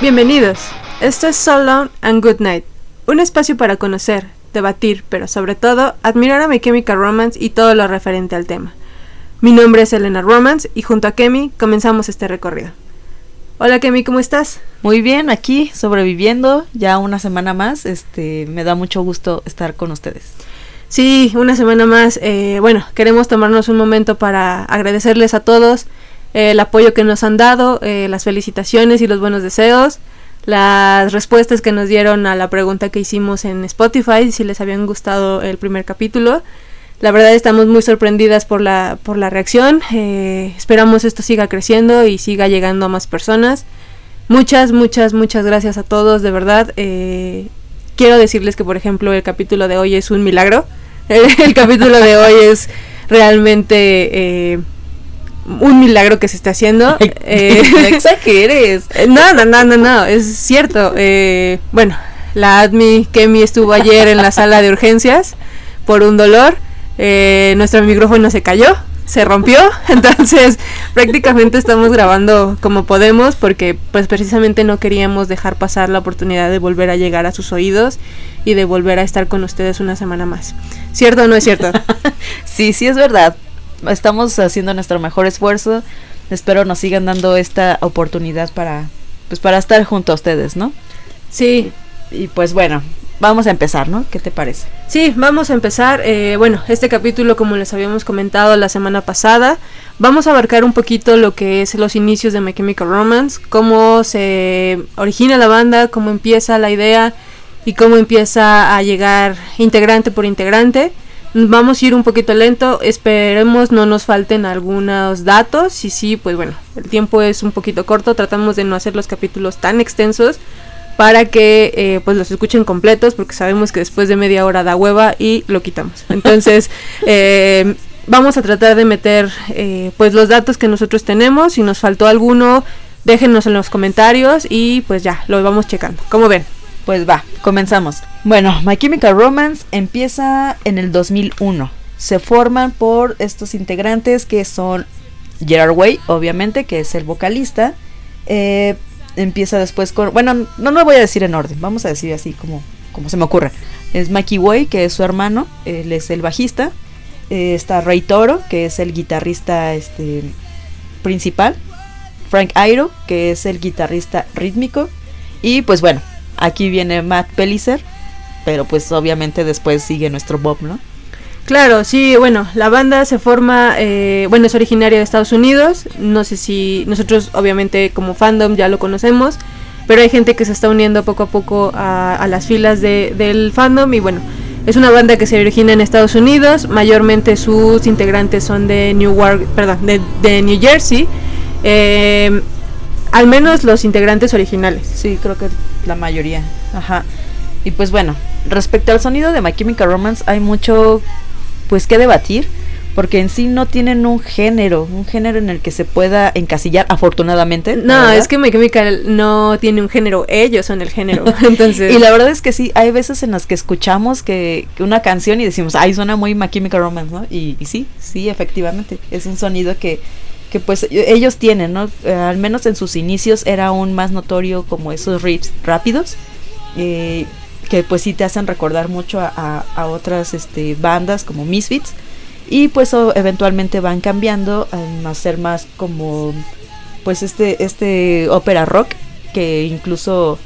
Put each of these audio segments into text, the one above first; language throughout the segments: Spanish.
Bienvenidos. Esto es So Long and Good Night, un espacio para conocer, debatir, pero sobre todo admirar a My Chemical Romance y todo lo referente al tema. Mi nombre es Elena Romance y junto a Kemi comenzamos este recorrido. Hola Kemi, ¿cómo estás? Muy bien, aquí sobreviviendo ya una semana más. Este, me da mucho gusto estar con ustedes. Sí, una semana más. Eh, bueno, queremos tomarnos un momento para agradecerles a todos eh, el apoyo que nos han dado, eh, las felicitaciones y los buenos deseos, las respuestas que nos dieron a la pregunta que hicimos en Spotify, si les habían gustado el primer capítulo. La verdad estamos muy sorprendidas por la, por la reacción. Eh, esperamos esto siga creciendo y siga llegando a más personas. Muchas, muchas, muchas gracias a todos, de verdad. quiero decirles que, por ejemplo, el capítulo de hoy es un milagro. El capítulo de hoy es realmente un milagro que se está haciendo. eh, no exageres. No, no, no, no, no, es cierto. Eh, bueno, la admi Kemi estuvo ayer en la sala de urgencias por un dolor. Eh, nuestro micrófono se cayó, se rompió, entonces prácticamente estamos grabando como podemos porque pues precisamente no queríamos dejar pasar la oportunidad de volver a llegar a sus oídos y de volver a estar con ustedes una semana más. ¿Cierto o no es cierto? sí, sí es verdad estamos haciendo nuestro mejor esfuerzo. Espero nos sigan dando esta oportunidad para, pues, para estar junto a ustedes, ¿no? Sí. Y pues bueno, vamos a empezar, ¿no? ¿Qué te parece? Sí, vamos a empezar. Eh, bueno, este capítulo, como les habíamos comentado la semana pasada, vamos a abarcar un poquito lo que es los inicios de My Chemical Romance, cómo se origina la banda, cómo empieza la idea y cómo empieza a llegar integrante por integrante. Vamos a ir un poquito lento, esperemos no nos falten algunos datos y sí, pues bueno, el tiempo es un poquito corto, tratamos de no hacer los capítulos tan extensos para que eh, pues los escuchen completos porque sabemos que después de media hora da hueva y lo quitamos. Entonces, eh, vamos a tratar de meter eh, pues los datos que nosotros tenemos, si nos faltó alguno, déjenos en los comentarios y pues ya, lo vamos checando. ¿Cómo ven? Pues va, comenzamos. Bueno, My Chemical Romance empieza en el 2001. Se forman por estos integrantes que son Gerard Way, obviamente, que es el vocalista. Eh, empieza después con... Bueno, no lo voy a decir en orden, vamos a decir así como, como se me ocurre. Es Mikey Way, que es su hermano, él es el bajista. Eh, está Ray Toro, que es el guitarrista este, principal. Frank Airo, que es el guitarrista rítmico. Y pues bueno, Aquí viene Matt Pellicer, pero pues obviamente después sigue nuestro Bob, ¿no? Claro, sí, bueno, la banda se forma, eh, bueno, es originaria de Estados Unidos, no sé si nosotros obviamente como fandom ya lo conocemos, pero hay gente que se está uniendo poco a poco a, las filas del fandom y bueno, es una banda que se origina en Estados Unidos, mayormente sus integrantes son de Newark, perdón, de, New Jersey, eh, al menos los integrantes originales. Sí, creo que la mayoría. Ajá. Y pues bueno, respecto al sonido de My Chemical Romance hay mucho pues que debatir porque en sí no tienen un género, un género en el que se pueda encasillar, afortunadamente. No, es que My Chemical no tiene un género, ellos son el género. Entonces. y la verdad es que sí, hay veces en las que escuchamos que, una canción y decimos, ay, suena muy My Chemical Romance, ¿no? Y, y sí, sí, efectivamente, es un sonido que que pues ellos tienen, ¿no? Eh, al menos en sus inicios era aún más notorio como esos riffs rápidos, eh, que pues sí te hacen recordar mucho a, otras este, bandas como Misfits, y pues eventualmente van cambiando a ser más como pues este, este ópera rock, que incluso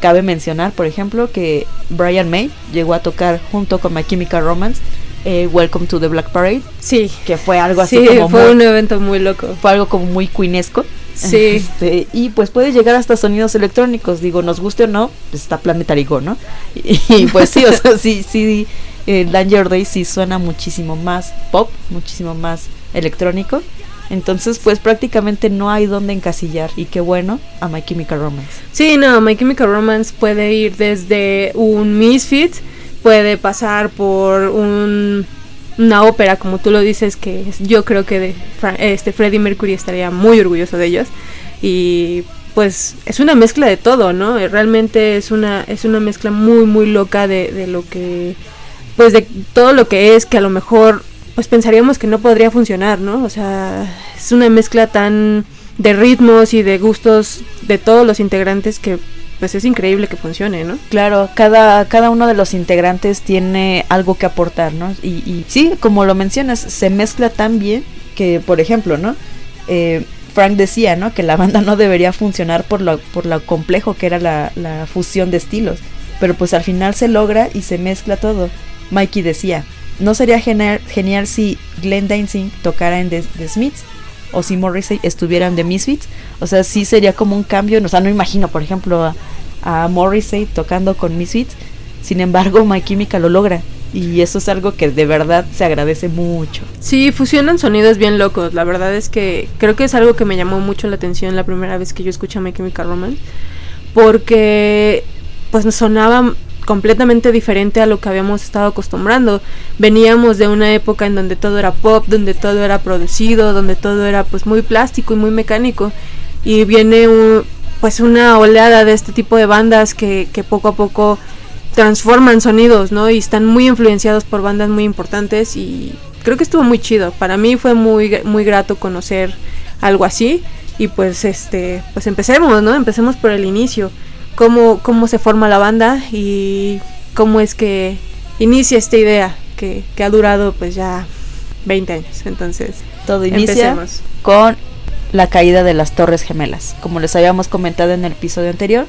cabe mencionar, por ejemplo, que Brian May llegó a tocar junto con My Chemical Romance eh, Welcome to the Black Parade. Sí. Que fue algo así sí, fue un evento muy loco. Fue algo como muy queenesco. Sí. Este, y pues puede llegar hasta sonidos electrónicos. Digo, nos guste o no, pues está Planetary Go, ¿no? Y, pues sí, o sea, sí, sí. Eh, Danger Day sí suena muchísimo más pop, muchísimo más electrónico. Entonces, pues prácticamente no hay donde encasillar. Y qué bueno a My Chemical Romance. Sí, no, My Chemical Romance puede ir desde un Misfit puede pasar por una ópera, como tú lo dices, que yo creo que de, este Freddie Mercury estaría muy orgulloso de ellos. Y pues es una mezcla de todo, ¿no? Realmente es una, es una mezcla muy, muy loca de, de lo que, pues de todo lo que es, que a lo mejor pues pensaríamos que no podría funcionar, ¿no? O sea, es una mezcla tan de ritmos y de gustos de todos los integrantes que pues es increíble que funcione, ¿no? Claro, cada, cada uno de los integrantes tiene algo que aportar, ¿no? Y, y sí, como lo mencionas, se mezcla tan bien que, por ejemplo, ¿no? Eh, Frank decía, ¿no? Que la banda no debería funcionar por lo, por lo complejo que era la, la fusión de estilos. Pero pues al final se logra y se mezcla todo. Mikey decía, ¿no sería genial, genial si Glenn Danzig tocara en The, The Smiths? O si Morrissey estuviera en The Misfits. O sea, sí sería como un cambio. O sea, no imagino, por ejemplo, a, a Morrissey tocando con Misfits. Sin embargo, My Chemical lo logra. Y eso es algo que de verdad se agradece mucho. Sí, fusionan sonidos bien locos. La verdad es que creo que es algo que me llamó mucho la atención la primera vez que yo escuché My Chemical Romance. Porque pues sonaba completamente diferente a lo que habíamos estado acostumbrando. Veníamos de una época en donde todo era pop, donde todo era producido, donde todo era pues muy plástico y muy mecánico. Y viene un, pues una oleada de este tipo de bandas que, que poco a poco transforman sonidos, ¿no? Y están muy influenciados por bandas muy importantes y creo que estuvo muy chido. Para mí fue muy muy grato conocer algo así y pues este pues empecemos, ¿no? Empecemos por el inicio cómo, cómo se forma la banda y cómo es que inicia esta idea que, que ha durado pues ya 20 años. Entonces, todo inicia empecemos. con la caída de las Torres Gemelas. Como les habíamos comentado en el episodio anterior,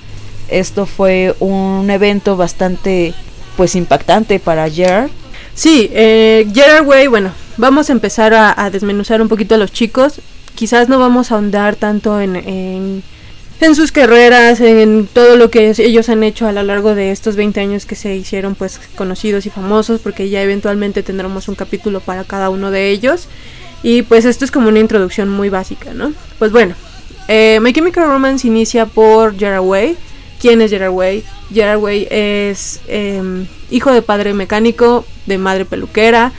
esto fue un evento bastante pues impactante para Gerard. Sí, eh, Gerard Way, bueno, vamos a empezar a, a, desmenuzar un poquito a los chicos. Quizás no vamos a ahondar tanto en, en en sus carreras, en todo lo que ellos han hecho a lo largo de estos 20 años que se hicieron pues conocidos y famosos, porque ya eventualmente tendremos un capítulo para cada uno de ellos. Y pues esto es como una introducción muy básica, ¿no? Pues bueno, eh, My Chemical Romance inicia por Gerard Way. ¿Quién es Gerard Way? Way es eh, hijo de padre mecánico, de madre peluquera,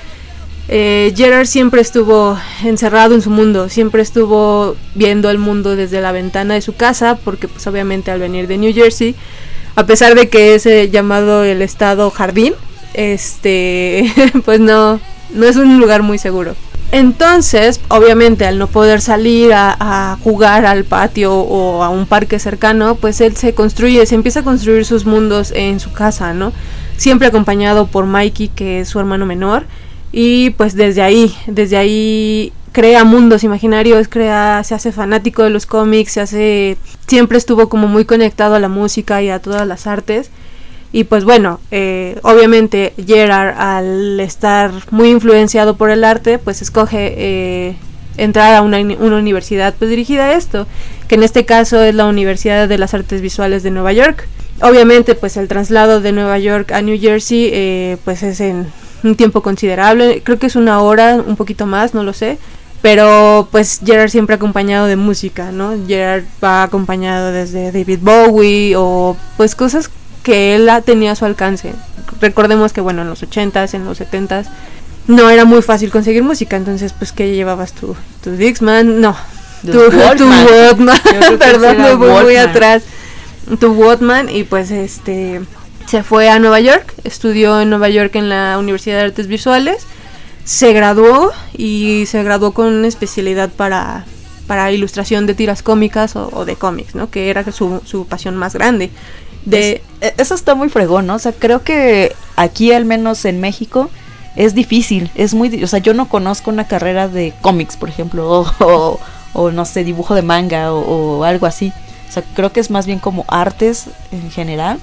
eh, Gerard siempre estuvo encerrado en su mundo, siempre estuvo viendo el mundo desde la ventana de su casa, porque pues obviamente al venir de New Jersey, a pesar de que es eh, llamado el estado jardín, este, pues no, no es un lugar muy seguro. Entonces, obviamente, al no poder salir a, a, jugar al patio o a un parque cercano, pues él se construye, se empieza a construir sus mundos en su casa, ¿no? Siempre acompañado por Mikey, que es su hermano menor y pues desde ahí, desde ahí crea mundos imaginarios, crea, se hace fanático de los cómics, se hace, siempre estuvo como muy conectado a la música y a todas las artes. Y pues bueno, eh, obviamente Gerard al estar muy influenciado por el arte, pues escoge eh, entrar a una, una, universidad pues dirigida a esto, que en este caso es la Universidad de las Artes Visuales de Nueva York. Obviamente pues el traslado de Nueva York a New Jersey eh, pues es en un tiempo considerable, creo que es una hora, un poquito más, no lo sé. Pero pues Gerard siempre acompañado de música, ¿no? Gerard va acompañado desde David Bowie o pues cosas que él tenía a su alcance. Recordemos que bueno, en los 80s, en los 70s no era muy fácil conseguir música, entonces pues que llevabas tu, tu Dixman, no, tu, tu Walkman, perdón, me voy muy atrás, tu Walkman y pues este se fue a Nueva York, estudió en Nueva York en la Universidad de Artes Visuales, se graduó y se graduó con una especialidad para, para ilustración de tiras cómicas o, de cómics, ¿no? Que era su, su pasión más grande. De, es, eso está muy fregón, ¿no? O sea, creo que aquí, al menos en México, es difícil, es muy, o sea, yo no conozco una carrera de cómics, por ejemplo, o, o, o no sé, dibujo de manga o, o algo así. O sea, creo que es más bien como artes en general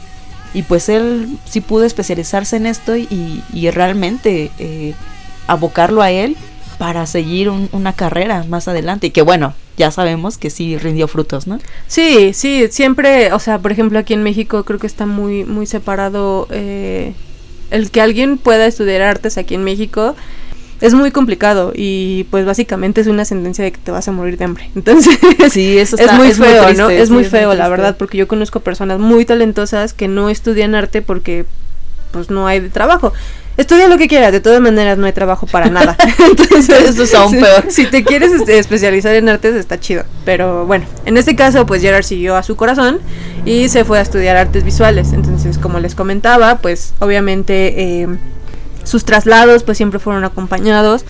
y pues él sí pudo especializarse en esto y, y realmente eh, abocarlo a él para seguir un, una carrera más adelante. Y que bueno ya sabemos que sí rindió frutos no sí sí siempre o sea por ejemplo aquí en México creo que está muy muy separado eh, el que alguien pueda estudiar artes aquí en México es muy complicado y pues básicamente es una sentencia de que te vas a morir de hambre. Entonces, sí, eso está, es muy es feo, muy triste, ¿no? Es sí, muy feo, muy la verdad, porque yo conozco personas muy talentosas que no estudian arte porque pues no hay de trabajo. Estudia lo que quieras, de todas maneras no hay trabajo para nada. Entonces, eso es aún si, peor. Si te quieres este, especializar en artes está chido, pero bueno, en este caso pues Gerard siguió a su corazón y se fue a estudiar artes visuales. Entonces, como les comentaba, pues obviamente eh, sus traslados pues siempre fueron acompañados.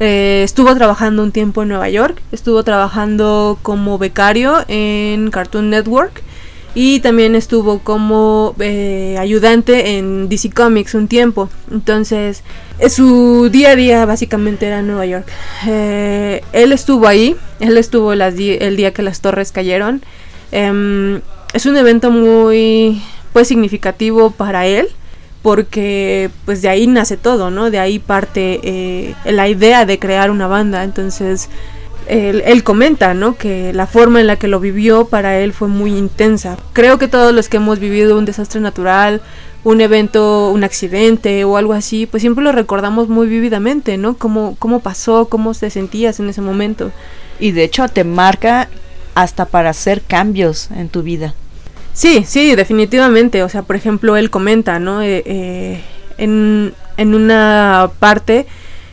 Eh, estuvo trabajando un tiempo en Nueva York, estuvo trabajando como becario en Cartoon Network y también estuvo como eh, ayudante en DC Comics un tiempo. Entonces, eh, su día a día básicamente era en Nueva York. Eh, él estuvo ahí, él estuvo el día que las torres cayeron. Em, es un evento muy pues significativo para él porque pues de ahí nace todo, ¿no? De ahí parte la idea de crear una banda. Entonces, él, comenta, ¿no? Que la forma en la que lo vivió para él fue muy intensa. Creo que todos los que hemos vivido un desastre natural, un evento, un accidente o algo así, pues siempre lo recordamos muy vívidamente, ¿no? Cómo, cómo pasó, cómo te sentías en ese momento. Y de hecho te marca hasta para hacer cambios en tu vida. Sí, sí, definitivamente. O sea, por ejemplo, él comenta, ¿no? Eh, eh, en, en una parte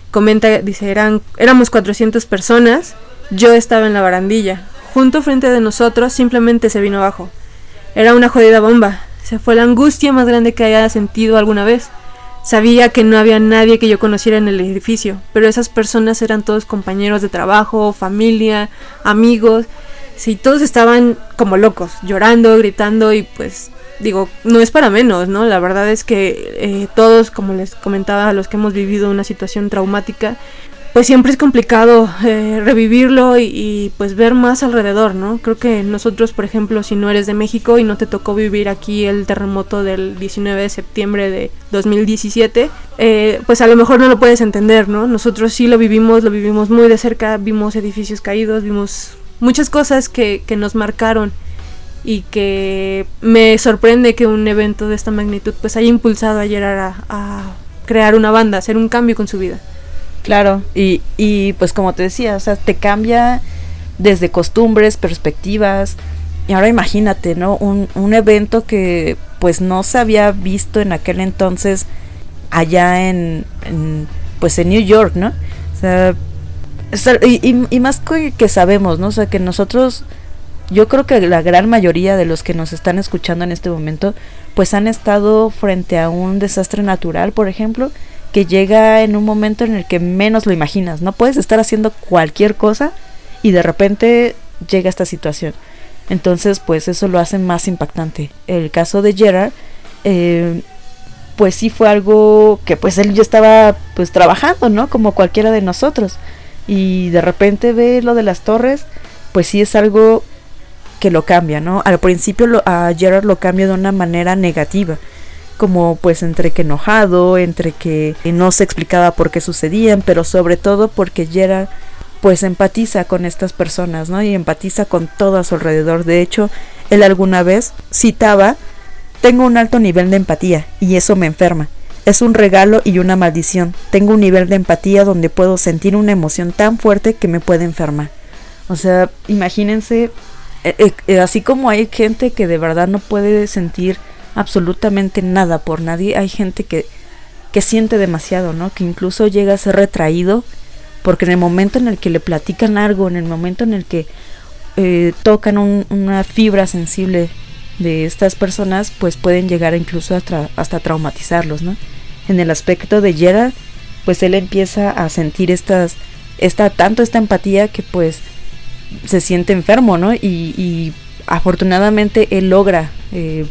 comenta, dice, eran, éramos 400 personas, yo estaba en la barandilla, junto frente de nosotros simplemente se vino abajo. Era una jodida bomba, se fue la angustia más grande que haya sentido alguna vez. Sabía que no había nadie que yo conociera en el edificio, pero esas personas eran todos compañeros de trabajo, familia, amigos. Sí, todos estaban como locos, llorando, gritando y pues digo, no es para menos, ¿no? La verdad es que eh, todos, como les comentaba, a los que hemos vivido una situación traumática, pues siempre es complicado eh, revivirlo y, pues ver más alrededor, ¿no? Creo que nosotros, por ejemplo, si no eres de México y no te tocó vivir aquí el terremoto del 19 de septiembre de 2017, eh, pues a lo mejor no lo puedes entender, ¿no? Nosotros sí lo vivimos, lo vivimos muy de cerca, vimos edificios caídos, vimos muchas cosas que, que nos marcaron y que me sorprende que un evento de esta magnitud pues haya impulsado a Gerard a, crear una banda, hacer un cambio con su vida. Claro, y, y pues como te decía, o sea, te cambia desde costumbres, perspectivas, y ahora imagínate, ¿no? Un, un evento que pues no se había visto en aquel entonces allá en, pues en New York, ¿no? O sea, y, y, más que sabemos, ¿no? O sea, que nosotros yo creo que la gran mayoría de los que nos están escuchando en este momento, pues han estado frente a un desastre natural, por ejemplo, que llega en un momento en el que menos lo imaginas. No puedes estar haciendo cualquier cosa y de repente llega esta situación. Entonces, pues eso lo hace más impactante. El caso de Gerard, eh, pues sí fue algo que pues él ya estaba pues trabajando, ¿no? Como cualquiera de nosotros. Y de repente ve lo de las torres, pues sí es algo que lo cambia, ¿no? Al principio lo, a Gerard lo cambia de una manera negativa, como pues entre que enojado, entre que no se explicaba por qué sucedían, pero sobre todo porque Gerard pues empatiza con estas personas, ¿no? Y empatiza con todo a su alrededor. De hecho, él alguna vez citaba, tengo un alto nivel de empatía y eso me enferma. Es un regalo y una maldición. Tengo un nivel de empatía donde puedo sentir una emoción tan fuerte que me puede enfermar. O sea, imagínense eh, eh, eh, así como hay gente que de verdad no puede sentir absolutamente nada por nadie, hay gente que, que siente demasiado, ¿no? Que incluso llega a ser retraído porque en el momento en el que le platican algo, en el momento en el que tocan una fibra sensible de estas personas, pues pueden llegar incluso hasta, hasta traumatizarlos, ¿no? En el aspecto de Gerard, pues él empieza a sentir estas, esta, tanto esta empatía que pues se siente enfermo, ¿no? Y, afortunadamente él logra eh,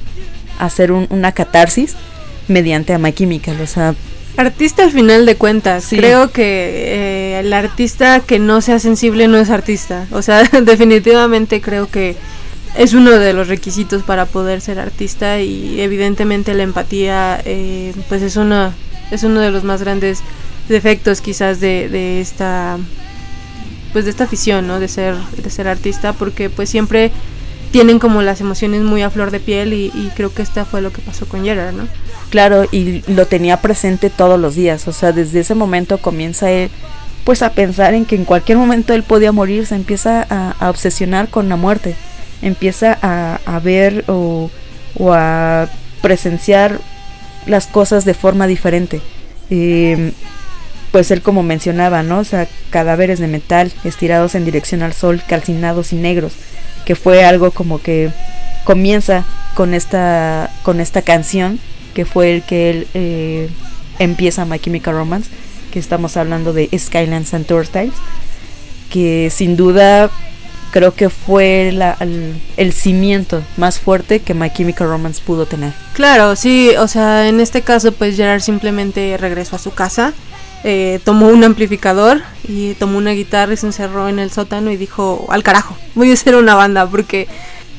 hacer una catarsis mediante química, o sea... Artista al final de cuentas, creo que eh, el artista que no sea sensible no es artista, o sea, definitivamente creo que es uno de los requisitos para poder ser artista y evidentemente la empatía eh, pues es una es uno de los más grandes defectos quizás de, de esta pues de esta afición, ¿no? De ser, de ser artista, porque pues siempre tienen como las emociones muy a flor de piel y, creo que esta fue lo que pasó con Gerard, ¿no? Claro, y lo tenía presente todos los días, o sea, desde ese momento comienza él pues a pensar en que en cualquier momento él podía morir, se empieza a, obsesionar con la muerte, empieza a, ver o, a presenciar las cosas de forma diferente. Eh, pues él como mencionaba, ¿no? O sea, cadáveres de metal estirados en dirección al sol, calcinados y negros, que fue algo como que comienza con esta, con esta canción, que fue el que él eh, empieza My Chemical Romance, que estamos hablando de Skylands and Tour Styles, que sin duda creo que fue el, el, cimiento más fuerte que My Chemical Romance pudo tener. Claro, sí, o sea, en este caso pues Gerard simplemente regresó a su casa, eh, tomó un amplificador y tomó una guitarra y se encerró en el sótano y dijo, al carajo, voy a hacer una banda porque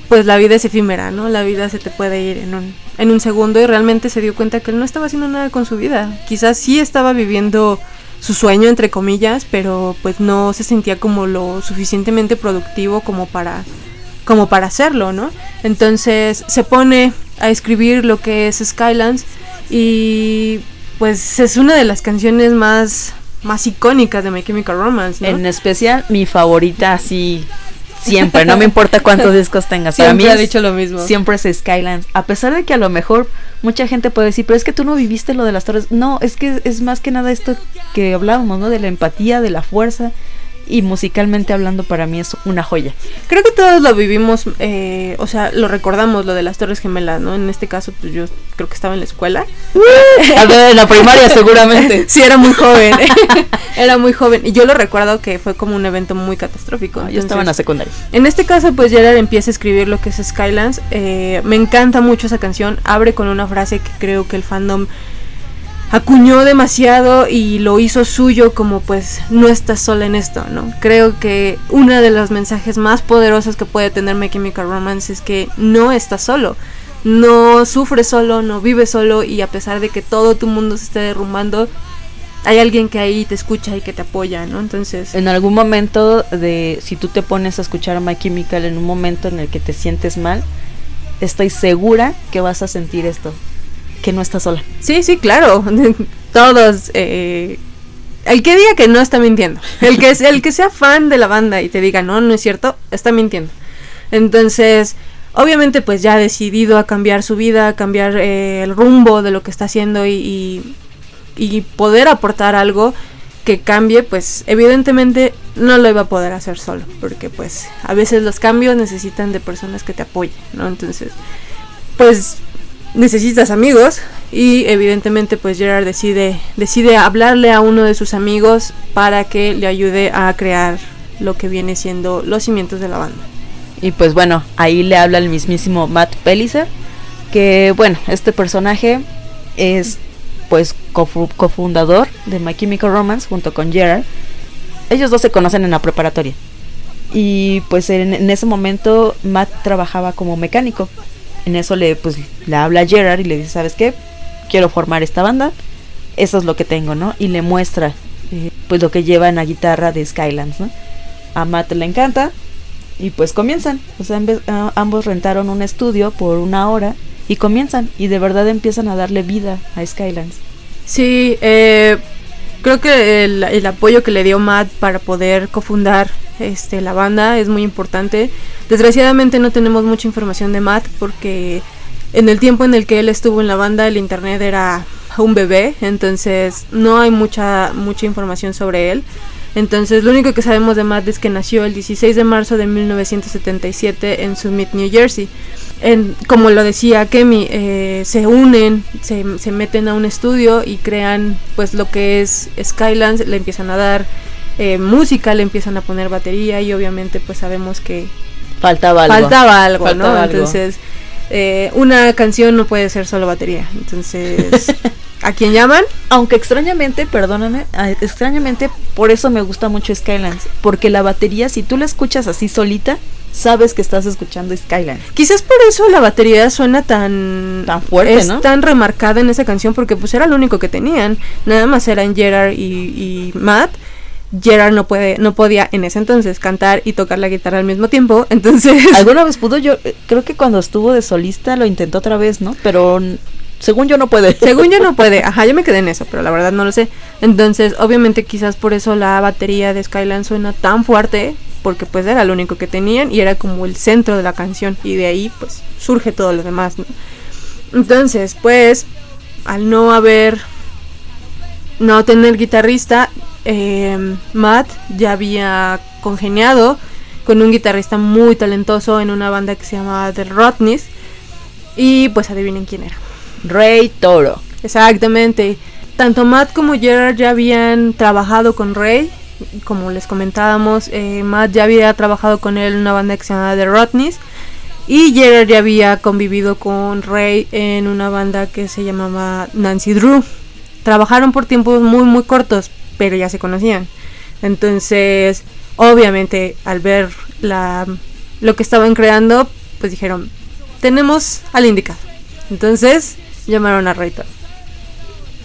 pues la vida es efímera, ¿no? La vida se te puede ir en un, en un segundo y realmente se dio cuenta que él no estaba haciendo nada con su vida. Quizás sí estaba viviendo su sueño entre comillas, pero pues no se sentía como lo suficientemente productivo como para como para hacerlo, ¿no? Entonces se pone a escribir lo que es Skylands y pues es una de las canciones más más icónicas de My Chemical Romance, ¿no? En especial mi favorita así siempre, no me importa cuántos discos tengas. Para mí ha dicho lo mismo. Siempre es Skylands. A pesar de que a lo mejor mucha gente puede decir, pero es que tú no viviste lo de las torres. No, es que es más que nada esto que hablábamos, ¿no? De la empatía, de la fuerza y musicalmente hablando para mí es una joya. Creo que todos lo vivimos, eh, o sea, lo recordamos, lo de las Torres Gemelas, ¿no? En este caso, pues yo creo que estaba en la escuela. A ver, en la primaria seguramente. sí, era muy joven, era muy joven. Y yo lo recuerdo que fue como un evento muy catastrófico. yo estaba en la secundaria. En este caso, pues Gerard empieza a escribir lo que es Skylands. Eh, me encanta mucho esa canción. Abre con una frase que creo que el fandom acuñó demasiado y lo hizo suyo como pues no estás sola en esto, ¿no? Creo que uno de los mensajes más poderosos que puede tener My Chemical Romance es que no estás solo, no sufres solo, no vives solo y a pesar de que todo tu mundo se esté derrumbando, hay alguien que ahí te escucha y que te apoya, ¿no? Entonces... En algún momento de, si tú te pones a escuchar a My Chemical en un momento en el que te sientes mal, estoy segura que vas a sentir esto que no está sola. Sí, sí, claro. Todos. Eh, el que diga que no está mintiendo. El que, sea fan de la banda y te diga no, no es cierto, está mintiendo. Entonces, obviamente pues ya ha decidido a cambiar su vida, cambiar eh, el rumbo de lo que está haciendo y, y, poder aportar algo que cambie, pues evidentemente no lo iba a poder hacer solo, porque pues a veces los cambios necesitan de personas que te apoyen, ¿no? Entonces, pues necesitas amigos y evidentemente pues Gerard decide decide hablarle a uno de sus amigos para que le ayude a crear lo que viene siendo los cimientos de la banda. Y pues bueno, ahí le habla el mismísimo Matt Pellicer, que bueno, este personaje es pues cofundador de My Chemical Romance junto con Gerard. Ellos dos se conocen en la preparatoria. Y pues en ese momento Matt trabajaba como mecánico en eso le, pues, le habla a Gerard y le dice, ¿sabes qué? Quiero formar esta banda. Eso es lo que tengo, ¿no? Y le muestra, eh, pues, lo que lleva en la guitarra de Skylands, ¿no? A Matt le encanta y pues comienzan. O sea, ambos rentaron un estudio por una hora y comienzan. Y de verdad empiezan a darle vida a Skylands. Sí, eh, creo que el, apoyo que le dio Matt para poder cofundar este, la banda es muy importante. Desgraciadamente no tenemos mucha información de Matt porque en el tiempo en el que él estuvo en la banda el internet era un bebé, entonces no hay mucha mucha información sobre él. Entonces lo único que sabemos de Matt es que nació el 16 de marzo de 1977 en Summit, New Jersey. En, como lo decía Kemi, eh, se unen, se, se, meten a un estudio y crean pues lo que es Skylands, le empiezan a dar eh, música, le empiezan a poner batería y obviamente pues sabemos que faltaba algo. Faltaba algo, ¿no? Entonces, eh, una canción no puede ser solo batería. Entonces, ¿a quién llaman? Aunque extrañamente, perdóname, extrañamente por eso me gusta mucho Skylands, porque la batería si tú la escuchas así solita, sabes que estás escuchando Skylands. Quizás por eso la batería suena tan tan fuerte, es tan remarcada en esa canción porque pues era lo único que tenían. Nada más eran Gerard y, y Matt Gerard no puede, no podía en ese entonces cantar y tocar la guitarra al mismo tiempo, entonces... ¿Alguna vez pudo? Yo eh, creo que cuando estuvo de solista lo intentó otra vez, ¿no? Pero según yo no puede. Según yo no puede, ajá, yo me quedé en eso, pero la verdad no lo sé. Entonces, obviamente quizás por eso la batería de Skyline suena tan fuerte, porque pues era lo único que tenían y era como el centro de la canción y de ahí pues surge todo lo demás, ¿no? Entonces, pues, al no haber, no tener guitarrista, eh, Matt ya había congeniado con un guitarrista muy talentoso en una banda que se llamaba The Rodneys. Y pues adivinen quién era. Ray Toro. Exactamente. tanto Matt como Gerard ya habían trabajado con Ray. Como les comentábamos, eh, Matt ya había trabajado con él en una banda que se llamaba The Rodneys. Y Gerard ya había convivido con Ray en una banda que se llamaba Nancy Drew. Trabajaron por tiempos muy muy cortos, pero ya se conocían. Entonces, obviamente, al ver la, lo que estaban creando, pues dijeron, tenemos al indicado. Entonces, llamaron a Ray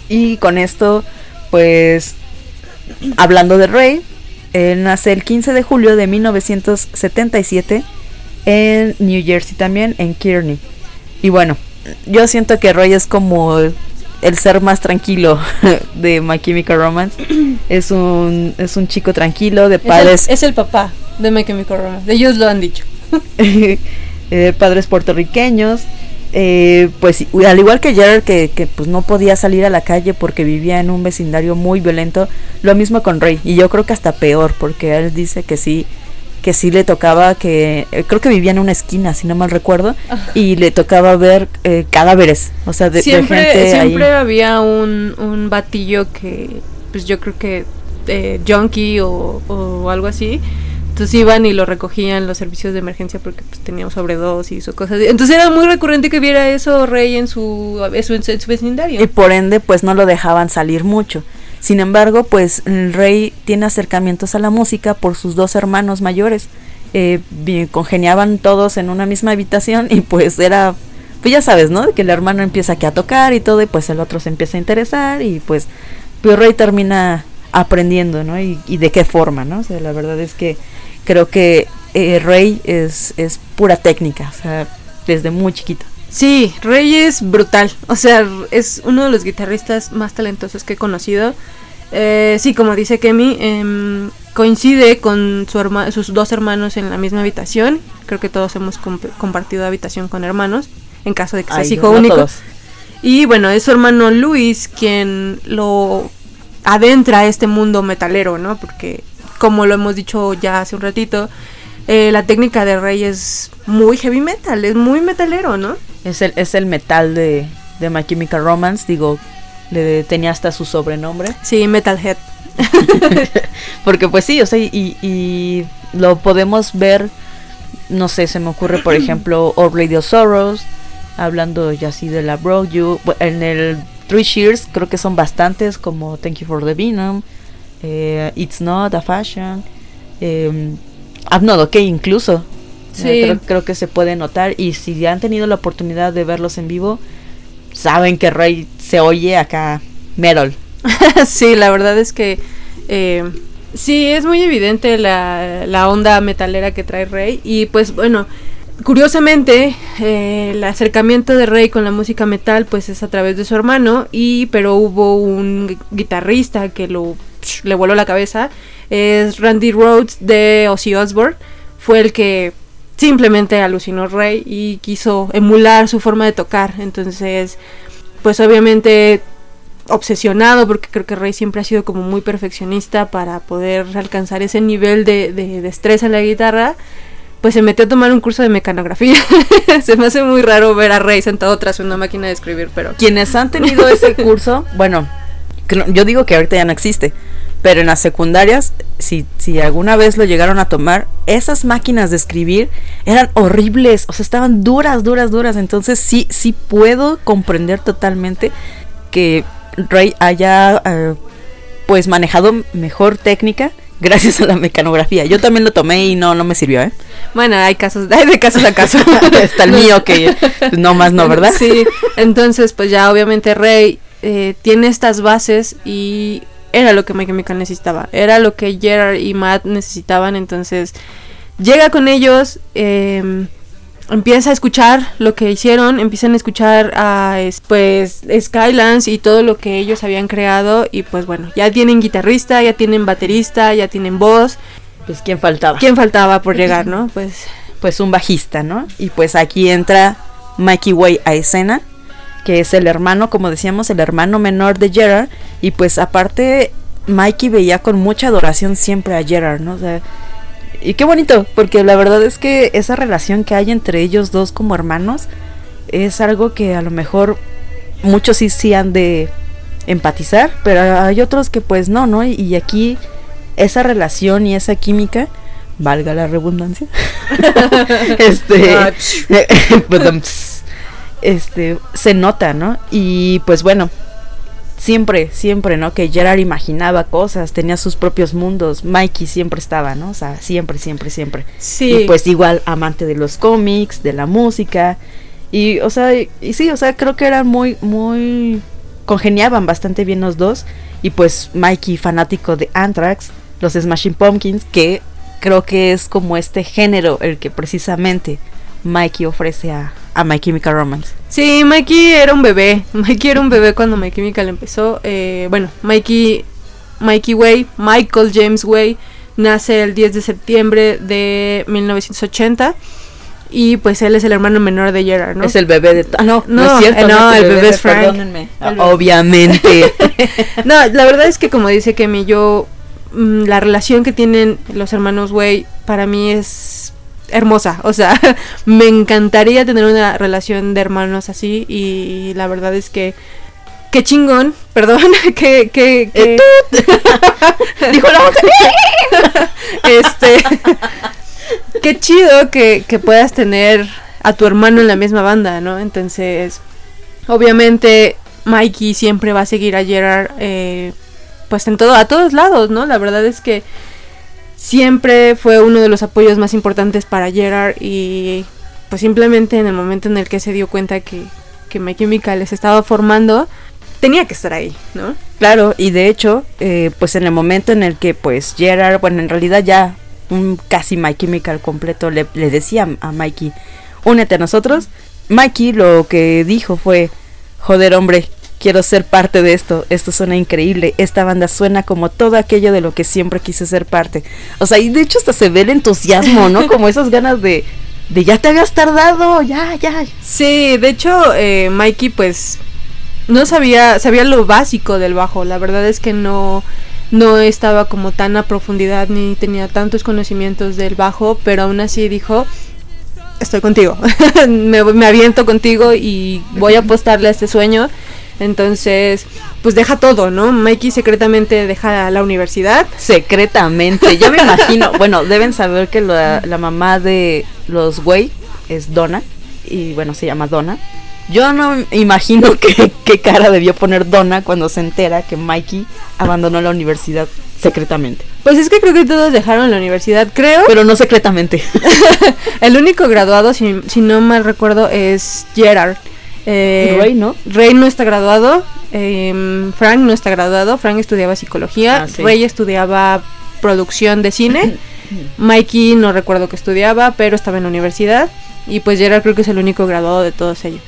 Y con esto, pues, hablando de Ray, él nace el 15 de julio de 1977 en New Jersey también, en Kearney. Y bueno, yo siento que Ray es como el ser más tranquilo de My Chemical Romance. Es un, es un chico tranquilo, de padres... Es el, papá de My Chemical Romance, ellos lo han dicho. Eh, padres puertorriqueños. Eh, pues al igual que Jared que, que, pues no podía salir a la calle porque vivía en un vecindario muy violento, lo mismo con Rey y yo creo que hasta peor porque él dice que sí que sí le tocaba que eh, creo que vivía en una esquina si no mal recuerdo y le tocaba ver eh, cadáveres o sea de, siempre siempre había un, un batillo que pues yo creo que eh, junkie o, o algo así entonces iban y lo recogían los servicios de emergencia porque pues, tenía sobredosis o cosas. Entonces era muy recurrente que viera eso Rey en su, en su, en su vecindario. Y por ende, pues no lo dejaban salir mucho. Sin embargo, pues el rey tiene acercamientos a la música por sus dos hermanos mayores. Eh, congeniaban todos en una misma habitación y pues era, pues ya sabes, ¿no? Que el hermano empieza aquí a tocar y todo y pues el otro se empieza a interesar y pues, pues Rey termina aprendiendo, ¿no? Y, y, de qué forma, ¿no? O sea, la verdad es que creo que eh, Rey es, es pura técnica, o sea, desde muy chiquito. Sí, Rey es brutal. O sea, es uno de los guitarristas más talentosos que he conocido. Eh, sí, como dice Kemi, em, coincide con su sus dos hermanos en la misma habitación. Creo que todos hemos compartido habitación con hermanos, en caso de que seas hijo único. Y bueno, es su hermano Luis quien lo adentra a este mundo metalero, ¿no? Porque, como lo hemos dicho ya hace un ratito, eh, la técnica de Rey es muy heavy metal, es muy metalero, ¿no? Es el, es el metal de, de My Chemical Romance, digo, le tenía hasta su sobrenombre. Sí, Metalhead. Porque pues sí, o sea, y, y, lo podemos ver, no sé, se me ocurre por ejemplo All Radio Sorrows, hablando ya así de la Broke You, en el Three Shears creo que son bastantes, como Thank You for the Venom, eh, It's Not a Fashion, eh, Ah, no, ok, incluso. Sí. creo, que se puede notar. Y si ya han tenido la oportunidad de verlos en vivo, saben que Rey se oye acá metal. sí, la verdad es que eh, sí, es muy evidente la, la, onda metalera que trae Rey. Y pues bueno, curiosamente, eh, el acercamiento de Rey con la música metal pues es a través de su hermano. Y pero hubo un guitarrista que lo le voló la cabeza es Randy Rhodes de Ozzy Osbourne. Fue el que simplemente alucinó Rey y quiso emular su forma de tocar. Entonces, pues obviamente obsesionado, porque creo que Rey siempre ha sido como muy perfeccionista para poder alcanzar ese nivel de, de destreza en la guitarra. Pues se metió a tomar un curso de mecanografía. se me hace muy raro ver a Rey sentado tras una máquina de escribir, pero... Quienes han tenido ese curso, bueno, yo digo que ahorita ya no existe, pero en las secundarias, si, si alguna vez lo llegaron a tomar, esas máquinas de escribir eran horribles, o sea, estaban duras, duras, duras. Entonces sí, sí puedo comprender totalmente que Ray haya eh, pues manejado mejor técnica gracias a la mecanografía. Yo también lo tomé y no, no me sirvió, ¿eh? Bueno, hay casos, hay de casos a casos. Está el mío que no más no, ¿verdad? Sí, entonces pues ya obviamente Ray eh, tiene estas bases y era lo que My Chemical necesitaba, era lo que Gerard y Matt necesitaban, entonces llega con ellos, em, empieza a escuchar lo que hicieron, empiezan a escuchar a pues Skylands y todo lo que ellos habían creado y pues bueno, ya tienen guitarrista, ya tienen baterista, ya tienen voz. Pues quién faltaba. ¿Quién faltaba por llegar, no? Pues pues un bajista, ¿no? Y pues aquí entra Mikey Way a escena que es el hermano, como decíamos, el hermano menor de Gerard. Y pues aparte, Mikey veía con mucha adoración siempre a Gerard, ¿no? O sea, y qué bonito, porque la verdad es que esa relación que hay entre ellos dos como hermanos es algo que a lo mejor muchos sí, sí han de empatizar, pero hay otros que pues no, ¿no? Y, aquí esa relación y esa química, valga la redundancia, este, este, se nota, ¿no? Y pues bueno, siempre, siempre, ¿no? Que Gerard imaginaba cosas, tenía sus propios mundos, Mikey siempre estaba, ¿no? O sea, siempre, siempre, siempre. Sí. Y pues igual amante de los cómics, de la música, y, o sea, y, sí, o sea, creo que eran muy, muy, congeniaban bastante bien los dos, y pues Mikey fanático de Anthrax, los Smashing Pumpkins, que creo que es como este género el que precisamente Mikey ofrece a, a My Chemical Romance. Sí, Mikey era un bebé. Mikey era un bebé cuando My Chemical empezó. Eh, bueno, Mikey, Mikey Way, Michael James Way, nace el 10 de septiembre de 1980. Y pues él es el hermano menor de Gerard, ¿no? Es el bebé de... Ah, no, no, es cierto. no, el, bebé, es Frank. Obviamente. no, la verdad es que como dice Kemi, yo... Mm, la relación que tienen los hermanos Way para mí es hermosa. O sea, me encantaría tener una relación de hermanos así y la verdad es que qué chingón, perdón, que que, que... dijo la este qué chido que, que puedas tener a tu hermano en la misma banda, ¿no? Entonces, obviamente Mikey siempre va a seguir a Gerard eh, pues en todo a todos lados, ¿no? La verdad es que siempre fue uno de los apoyos más importantes para Gerard y pues simplemente en el momento en el que se dio cuenta que, que My Chemical les estaba formando, tenía que estar ahí, ¿no? Claro, y de hecho, eh, pues en el momento en el que pues Gerard, bueno, en realidad ya un casi My Chemical completo le, le decía a Mikey, únete a nosotros, Mikey lo que dijo fue, joder hombre, quiero ser parte de esto, esto suena increíble, esta banda suena como todo aquello de lo que siempre quise ser parte. O sea, y de hecho hasta se ve el entusiasmo, ¿no? Como esas ganas de, de ya te habías tardado, ya, ya. Sí, de hecho, eh, Mikey pues no sabía, sabía lo básico del bajo, la verdad es que no no estaba como tan a profundidad ni tenía tantos conocimientos del bajo, pero aún así dijo, estoy contigo, me, me, aviento contigo y voy a apostarle a este sueño entonces, pues deja todo, ¿no? Mikey secretamente deja la universidad. Secretamente, ya me imagino. bueno, deben saber que la, mamá de los güey es Donna. Y bueno, se llama Donna. Yo no imagino qué cara debió poner Donna cuando se entera que Mikey abandonó la universidad secretamente. Pues es que creo que todos dejaron la universidad, creo. Pero no secretamente. El único graduado, si, si no mal recuerdo, es Gerard. Eh, Rey, ¿no? Rey no está graduado. Em, Frank no está graduado. Frank estudiaba psicología. Ah, Rey estudiaba producción de cine. Mikey no recuerdo que estudiaba, pero estaba en la universidad. Y pues Gerard creo que es el único graduado de todos ellos.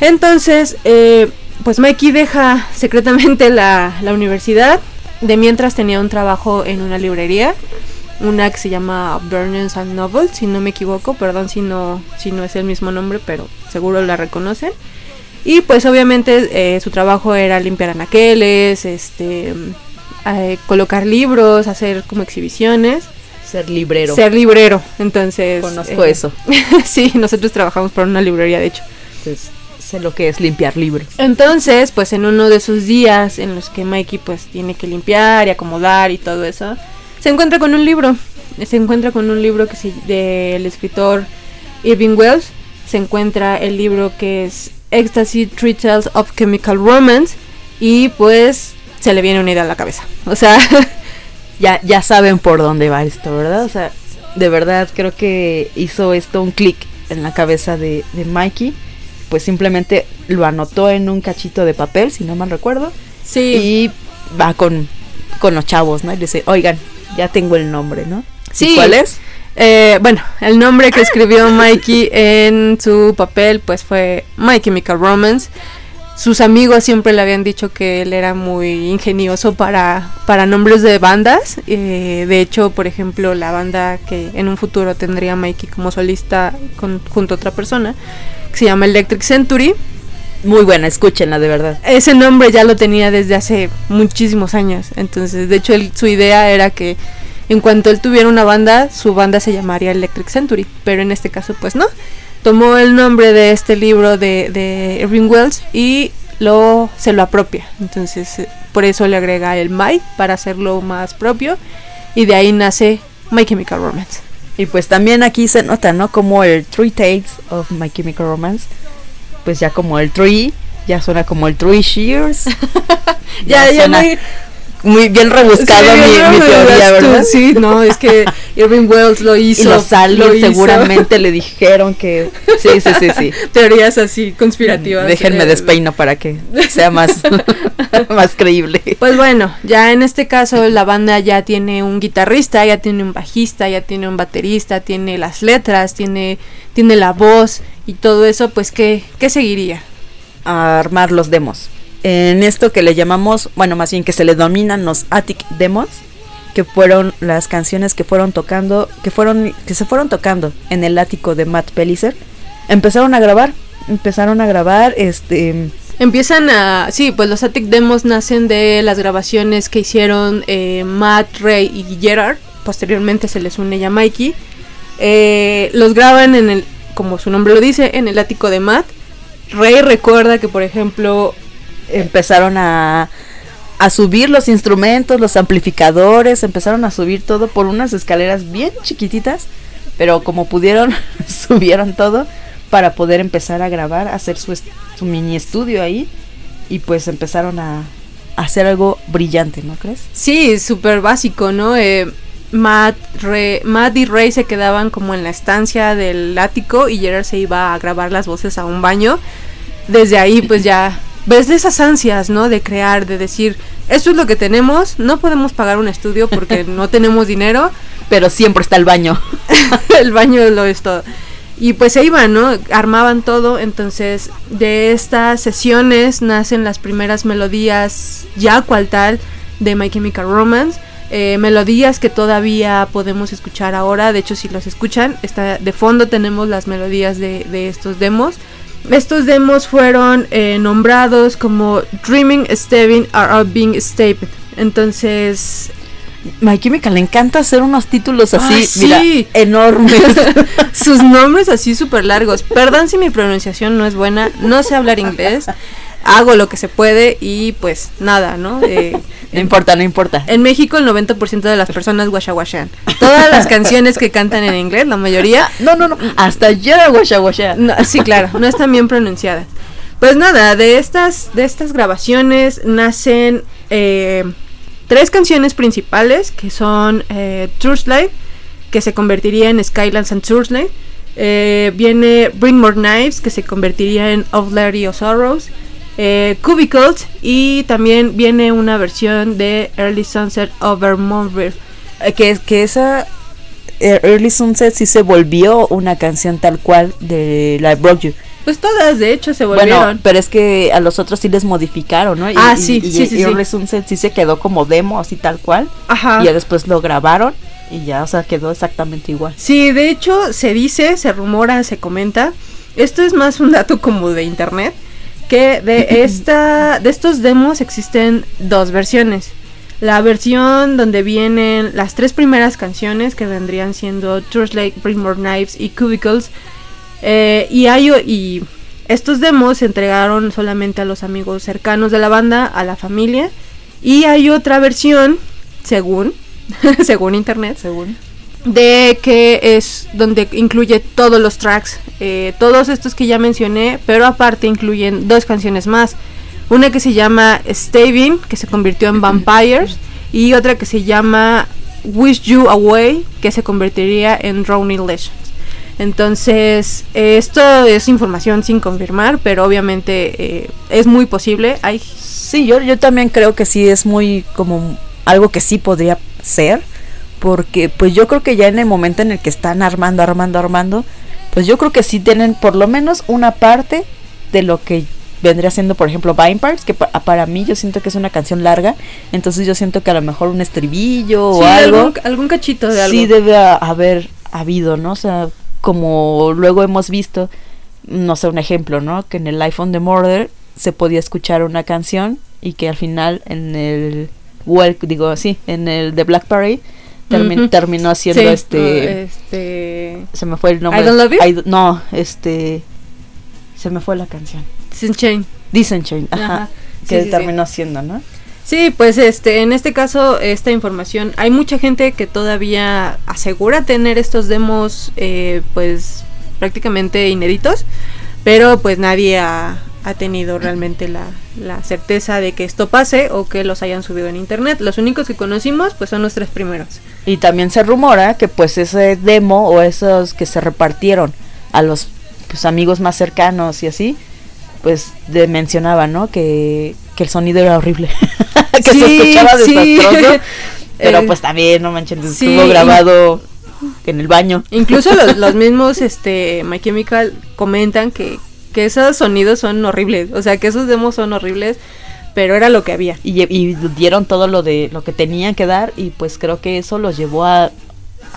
Entonces, eh, pues Mikey deja secretamente la, la universidad. De mientras tenía un trabajo en una librería una que se llama Burns and Novel, si no me equivoco, perdón si no, si no es el mismo nombre, pero seguro la reconocen. Y pues obviamente eh, su trabajo era limpiar anaqueles, este, eh, colocar libros, hacer como exhibiciones. Ser librero. Ser librero, entonces... Conozco eh, eso. sí, nosotros trabajamos por una librería, de hecho. Entonces, sé lo que es limpiar libros. Entonces, pues en uno de esos días en los que Mikey pues tiene que limpiar y acomodar y todo eso, se encuentra con un libro. Se encuentra con un libro que del escritor Irving Wells. Se encuentra el libro que es Ecstasy Three Tales of Chemical Romance. Y pues se le viene una idea a la cabeza. O sea, ya, ya saben por dónde va esto, ¿verdad? O sea, de verdad creo que hizo esto un clic en la cabeza de, de Mikey. Pues simplemente lo anotó en un cachito de papel, si no mal recuerdo. Sí. Y va con, con los chavos, ¿no? Y dice, oigan, ya tengo el nombre, ¿no? Sí. ¿Cuál es? Eh, bueno, el nombre que escribió Mikey en su papel pues fue My Chemical Romance. Sus amigos siempre le habían dicho que él era muy ingenioso para, para nombres de bandas. Eh, de hecho, por ejemplo, la banda que en un futuro tendría Mikey como solista con, junto a otra persona, que se llama Electric Century. Muy buena, escúchenla de verdad. Ese nombre ya lo tenía desde hace muchísimos años. Entonces, de hecho, su idea era que en cuanto él tuviera una banda, su banda se llamaría Electric Century. Pero en este caso, pues no. Tomó el nombre de este libro de, de Irving Wells y lo se lo apropia. Entonces, eh, por eso le agrega el My para hacerlo más propio y de ahí nace My Chemical Romance. Y pues también aquí se nota, ¿no? Como el Three Takes of My Chemical Romance, pues ya como el Three, ya suena como el Three Shears. ya, ya, muy, muy bien rebuscado mi, teoría, ¿verdad? Sí, no, es que Irving Wells lo hizo. Y los aliens seguramente le dijeron que... Sí, sí, sí, sí. Teorías así conspirativas. Déjenme despeino para que sea más, más creíble. Pues bueno, ya en este caso la banda ya tiene un guitarrista, ya tiene un bajista, ya tiene un baterista, tiene las letras, tiene, tiene la voz y todo eso, pues ¿qué, qué seguiría? A armar los demos en esto que le llamamos, bueno, más bien que se le dominan los Attic Demos, que fueron las canciones que fueron tocando, que fueron que se fueron tocando en el ático de Matt Pellicer. Empezaron a grabar, empezaron a grabar este Empiezan a. Sí, pues los Attic Demos nacen de las grabaciones que hicieron eh, Matt, Ray y Gerard. Posteriormente se les une ya Mikey. Eh, los graban en el, como su nombre lo dice, en el ático de Matt. Ray recuerda que, por ejemplo, empezaron a, a subir los instrumentos, los amplificadores, empezaron a subir todo por unas escaleras bien chiquititas, pero como pudieron, subieron todo para poder empezar a grabar, hacer su, su mini estudio ahí y pues empezaron a, hacer algo brillante, ¿no crees? Sí, súper básico, ¿no? Eh, Matt, Matt y Ray se quedaban como en la estancia del ático y Gerard se iba a grabar las voces a un baño. Desde ahí pues ya ves de esas ansias, ¿no? De crear, de decir, esto es lo que tenemos, no podemos pagar un estudio porque no tenemos dinero. Pero siempre está el baño. el baño lo es todo. Y pues se iban, ¿no? Armaban todo. Entonces, de estas sesiones nacen las primeras melodías, ya cual tal, de My Chemical Romance. Eh, melodías que todavía podemos escuchar ahora. De hecho, si los escuchan, está, de fondo tenemos las melodías de, de estos demos. Estos demos fueron eh, nombrados como Dreaming, Stepping, Are Being Staped. Entonces, My Chemical le encanta hacer unos títulos así, enormes. Sus nombres así súper largos. Perdón si mi pronunciación no es buena, no sé hablar inglés hago lo que se puede y pues nada, ¿no? Eh, no importa, no importa. En México el 90% de las personas guashawashan. Todas las canciones que cantan en inglés, la mayoría... No, no, no, hasta yo guashawashan. No, sí, claro, no están bien pronunciadas. Pues nada, de estas, de estas grabaciones nacen eh, tres canciones principales que son eh, Life, que se convertiría en Skylands and Truth Eh, viene Bring More Knives, que se convertiría en Of Larry of Sorrows eh, Cubicles y también viene una versión de Early Sunset Over Montville. Eh, que, que esa eh, Early Sunset sí se volvió una canción tal cual de la Broke You. Pues todas, de hecho, se volvieron. Bueno, pero es que a los otros sí les modificaron, ¿no? ah, sí, sí, sí, Early Sunset sí se quedó como demo, así tal cual. Ajá. Y ya después lo grabaron y ya, o sea, quedó exactamente igual. Sí, de hecho, se dice, se rumora, se comenta. Esto es más un dato como de internet que de esta de estos demos existen dos versiones. La versión donde vienen las tres primeras canciones que vendrían siendo Church Lake, Bring More Knives y Cubicles. Eh, y, hay, y estos demos se entregaron solamente a los amigos cercanos de la banda, a la familia. Y hay otra versión, según, según internet, según, de que es donde incluye todos los tracks, eh, todos estos que ya mencioné, pero aparte incluyen dos canciones más. Una que se llama Staving, que se convirtió en Vampires, y otra que se llama Wish You Away, que se convertiría en Drowning Legends. Entonces, esto es información sin confirmar, pero obviamente eh, es muy posible. Hay... Sí, yo, yo también creo que sí es muy como algo que sí podría ser porque pues yo creo que ya en el momento en el que están armando, armando, armando, pues yo creo que sí tienen por lo menos una parte de lo que vendría siendo, por ejemplo, Vine Parks, que para mí yo siento que es una canción larga, entonces yo siento que a lo mejor un estribillo o algo. Algún, cachito de algo. Sí debe haber habido, ¿no? O sea, como luego hemos visto, no sé, un ejemplo, ¿no? Que en el iPhone de Murder se podía escuchar una canción y que al final en el, well, digo así, en el de Black Parade terminó haciendo este, este se me fue el nombre. I don't love no este se me fue la canción. Sin Chain. Dissenchain, ajá, que terminó siendo, ¿no? Sí, pues este, en este caso, esta información, hay mucha gente que todavía asegura tener estos demos, eh, pues prácticamente inéditos, pero pues nadie ha, tenido realmente la, la, certeza de que esto pase o que los hayan subido en internet. Los únicos que conocimos pues son los tres primeros. Y también se rumora que pues ese demo o esos que se repartieron a los pues, amigos más cercanos y así, pues de, mencionaba, ¿no? Que, que el sonido era horrible, que se escuchaba desastroso. Pero eh, pues también, no manches, estuvo grabado en el baño. Incluso los, mismos este My Chemical comentan que, que esos sonidos son horribles, o sea, que esos demos son horribles, pero era lo que había. Y, y dieron todo lo de lo que tenían que dar y pues creo que eso los llevó a, a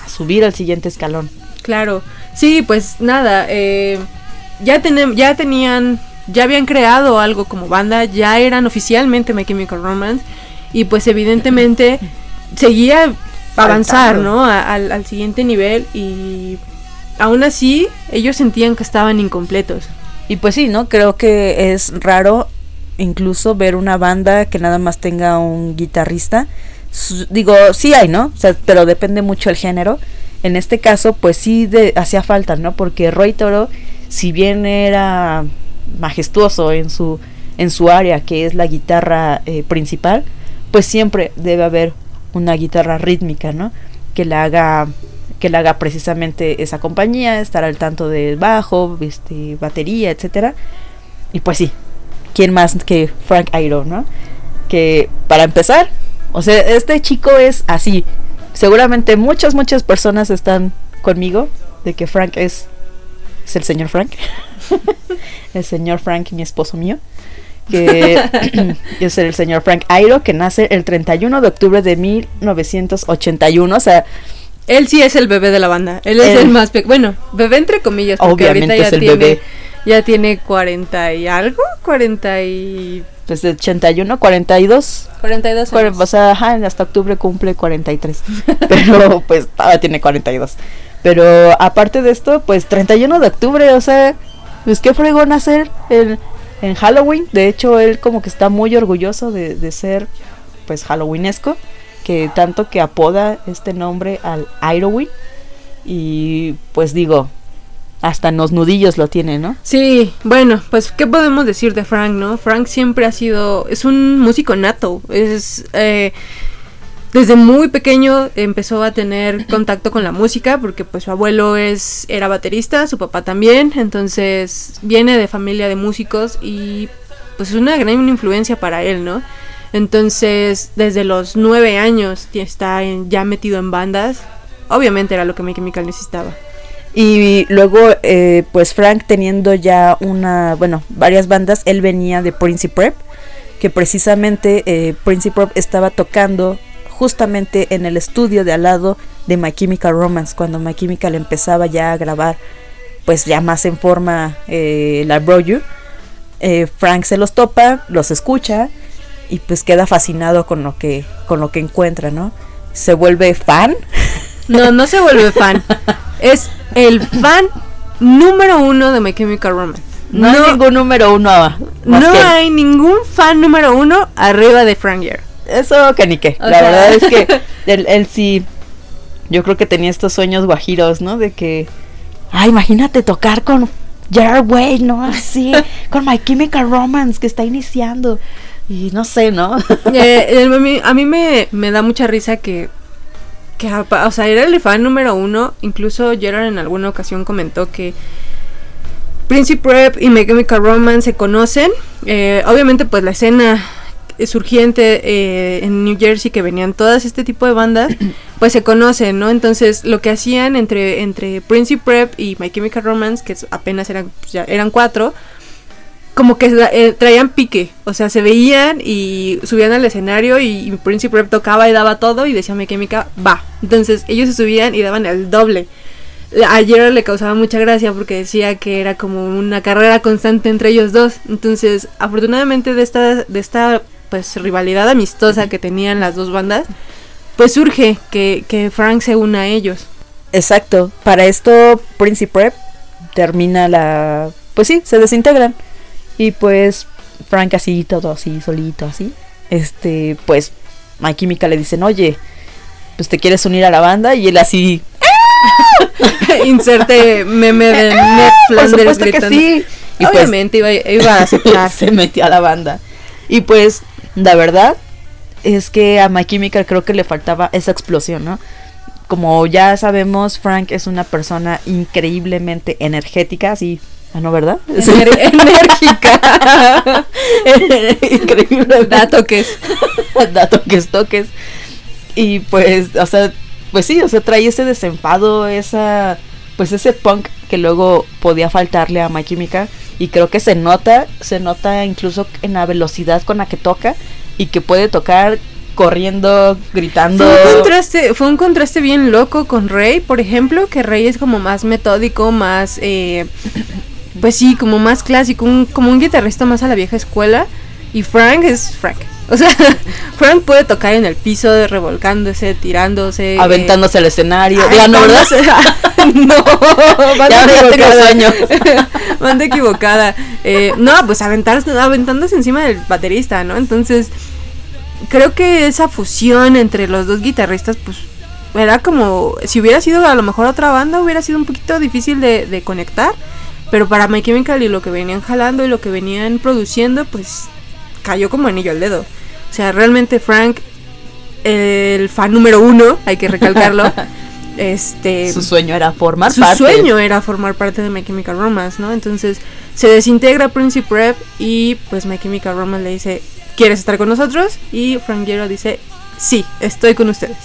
subir al siguiente escalón. Claro, sí, pues nada, eh, ya, ya tenían, ya habían creado algo como banda, ya eran oficialmente My Chemical Romance y pues evidentemente seguía avanzar, ¿no? al, siguiente nivel y aún así ellos sentían que estaban incompletos. Y pues sí, ¿no? Creo que es raro incluso ver una banda que nada más tenga un guitarrista. digo, sí hay, ¿no? Pero depende mucho el género. En este caso, pues sí hacía falta, ¿no? Porque Roy Toro, si bien era majestuoso en su, en su área, que es la guitarra eh, principal, pues siempre debe haber una guitarra rítmica, ¿no? Que la haga que la haga precisamente esa compañía, estar al tanto del bajo, este, batería, etcétera. Y pues sí, ¿quién más que Frank Iroh, ¿no? Que para empezar, o sea, este chico es así. Seguramente muchas, muchas personas están conmigo de que Frank es, es el señor Frank. el señor Frank, mi esposo mío que es el señor Frank Airo, que nace el 31 de octubre de 1981. O sea, él sí es el bebé de la banda. Él es el más pequeño. Bueno, bebé entre comillas, porque ahorita ya tiene, ya tiene 40 y algo, 40 y... Desde 81, 42. 42 años. O sea, hasta octubre cumple 43. Pero pues todavía tiene 42. Pero aparte de esto, pues 31 de octubre, o sea, pues qué fregón hacer el en Halloween. De hecho, él como que está muy orgulloso de, ser pues halloweenesco, que tanto que apoda este nombre al Halloween. Y pues digo, hasta en los nudillos lo tiene, ¿no? Sí, bueno, pues qué podemos decir de Frank, ¿no? Frank siempre ha sido, es un músico nato, es eh, desde muy pequeño empezó a tener contacto con la música porque pues su abuelo es era baterista, su papá también, entonces viene de familia de músicos y pues es una gran influencia para él, ¿no? Entonces desde los nueve años está ya metido en bandas, obviamente era lo que My Chemical necesitaba. Y luego, eh, pues Frank teniendo ya una, bueno, varias bandas, él venía de Prince Prep, que precisamente eh, Prep estaba tocando justamente en el estudio de al lado de My Chemical Romance, cuando My Chemical empezaba ya a grabar, pues ya más en forma eh, la Bro eh, Frank se los topa, los escucha y pues queda fascinado con lo que, con lo que encuentra, ¿no? Se vuelve fan. No, no se vuelve fan. es el fan número uno de My Chemical Romance. No, hay ningún número uno. No hay ningún fan número uno arriba de Frank Year eso que ni qué. la verdad es que él, sí, yo creo que tenía estos sueños guajiros, ¿no? De que, ah, imagínate tocar con Jared Way, ¿no? Así, con My Chemical Romance que está iniciando. Y no sé, ¿no? Eh, a mí, me, me, da mucha risa que, que, o sea, era el fan número uno. Incluso Gerard en alguna ocasión comentó que Principal Prep y My Chemical Romance se conocen. Eh, obviamente, pues la escena surgiente eh, en New Jersey que venían todas este tipo de bandas, pues se conocen, ¿no? Entonces lo que hacían entre, entre Prince Prep y My Chemical Romance, que apenas eran, pues, ya eran cuatro, como que eh, traían pique, o sea, se veían y subían al escenario y, Prince Prep tocaba y daba todo y decía Chemical, va. Entonces ellos se subían y daban el doble. Ayer le causaba mucha gracia porque decía que era como una carrera constante entre ellos dos. Entonces, afortunadamente de esta, de esta pues rivalidad amistosa que tenían las dos bandas, pues surge que, que Frank se una a ellos. Exacto, para esto Prince Prep termina la... pues sí, se desintegran. Y pues Frank así, todo así, solito, así. Este, pues, My Chemical le dicen, oye, pues te quieres unir a la banda. Y él así, Inserte meme de Ned por supuesto que gritando. sí. Y pues, Obviamente iba, iba a aceptar. se metió a la banda. Y pues, la verdad es que a My Chemical creo que le faltaba esa explosión, ¿no? Como ya sabemos, Frank es una persona increíblemente energética, así, ah, ¿no, verdad? Ener- enérgica. increíblemente. Da toques. da toques, toques. Y pues, o sea, pues sí, o sea, trae ese desenfado, esa, pues ese punk que luego podía faltarle a My Chemical. Y creo que se nota, se nota incluso en la velocidad con la que toca y que puede tocar corriendo, gritando. Fue un, contraste, fue un contraste bien loco con Rey, por ejemplo, que Rey es como más metódico, más, eh, pues sí, como más clásico, un- como un guitarrista más a la vieja escuela. Y Frank es Frank. O sea, Frank puede tocar en el piso, revolcándose, tirándose. eh, Aventándose al escenario. Ya, ¿no, verdad? no, banda Ya, equivocada. sueño. Banda equivocada. Eh, no, pues aventarse, aventándose encima del baterista, ¿no? Entonces, creo que esa fusión entre los dos guitarristas, pues, era como, si hubiera sido a lo mejor otra banda, hubiera sido un poquito difícil de, de conectar. Pero para My Chemical y lo que venían jalando y lo que venían produciendo, pues cayó como anillo al dedo. O sea, realmente Frank, el fan número uno, hay que recalcarlo. este Su sueño era formar su parte. sueño era formar parte de My Chemical Romance, ¿no? Entonces se desintegra Princip Rep y pues My Chemical Romance le dice, ¿quieres estar con nosotros? Y Frank Gero dice, sí, estoy con ustedes.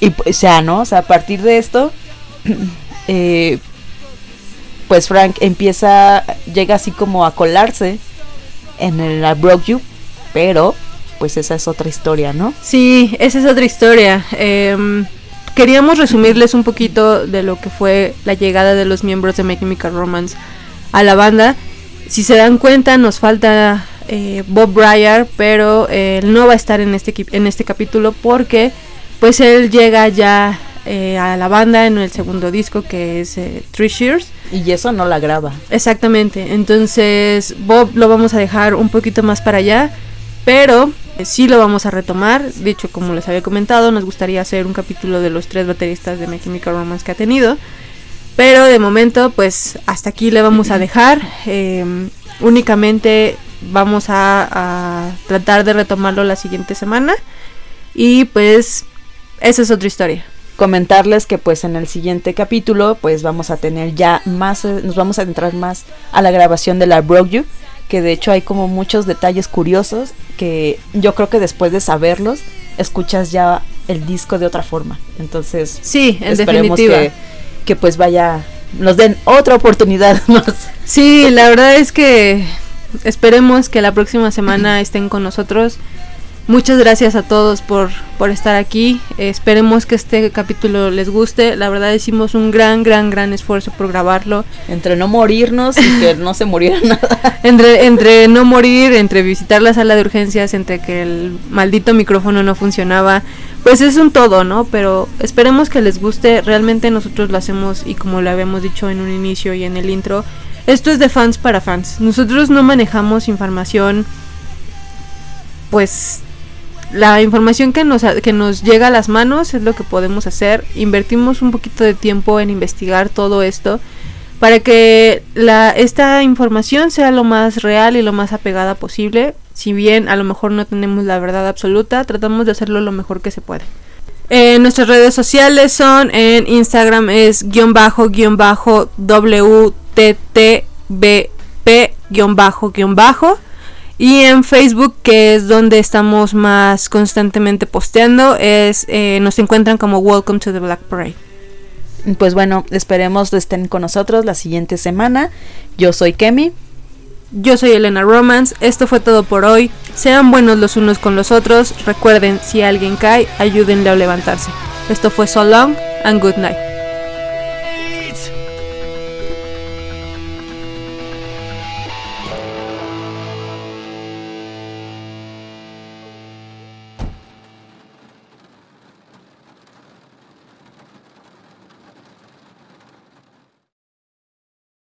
Y pues ya, ¿no? O sea, a partir de esto, eh, pues Frank empieza, llega así como a colarse en el I Broke You, pero pues esa es otra historia, ¿no? Sí, esa es otra historia. Em, queríamos resumirles un poquito de lo que fue la llegada de los miembros de My Chemical Romance a la banda. Si se dan cuenta, nos falta eh, Bob Breyer, pero eh, él no va a estar en este, en este capítulo porque pues él llega ya eh, a la banda en el segundo disco que es eh, Three Shears. Y eso no la graba. Exactamente, entonces Bob lo vamos a dejar un poquito más para allá, pero eh, sí lo vamos a retomar. Dicho, como les había comentado, nos gustaría hacer un capítulo de los tres bateristas de My Chemical Romance que ha tenido. Pero de momento, pues hasta aquí le vamos a dejar. Eh, únicamente vamos a, a tratar de retomarlo la siguiente semana. Y pues esa es otra historia. Comentarles que pues en el siguiente capítulo pues vamos a tener ya más, eh, nos vamos a entrar más a la grabación de la Broke You, que de hecho hay como muchos detalles curiosos que yo creo que después de saberlos escuchas ya el disco de otra forma. Entonces Sí, en esperemos definitiva. que, que pues vaya, nos den otra oportunidad más. Sí, la verdad es que esperemos que la próxima semana estén con nosotros. Muchas gracias a todos por, por estar aquí. Eh, esperemos que este capítulo les guste. La verdad hicimos un gran, gran, gran esfuerzo por grabarlo. Entre no morirnos y que no se muriera nada. Entre, entre no morir, entre visitar la sala de urgencias, entre que el maldito micrófono no funcionaba. Pues es un todo, ¿no? Pero esperemos que les guste. Realmente nosotros lo hacemos y como lo habíamos dicho en un inicio y en el intro, esto es de fans para fans. Nosotros no manejamos información, pues la información que nos, que nos llega a las manos es lo que podemos hacer. Invertimos un poquito de tiempo en investigar todo esto para que esta información sea lo más real y lo más apegada posible. Si bien a lo mejor no tenemos la verdad absoluta, tratamos de hacerlo lo mejor que se puede. Eh, nuestras redes sociales son en Instagram es guion bajo guion bajo WTTBP guion bajo guion bajo y en Facebook que es donde estamos más constantemente posteando es eh, nos encuentran como Welcome to the Black Parade. Pues bueno, esperemos estén con nosotros la siguiente semana. Yo soy Kemi. Yo soy Elena Romance, esto fue todo por hoy. Sean buenos los unos con los otros. Recuerden, si alguien cae, ayúdenle a levantarse. Esto fue So Long and Good Night.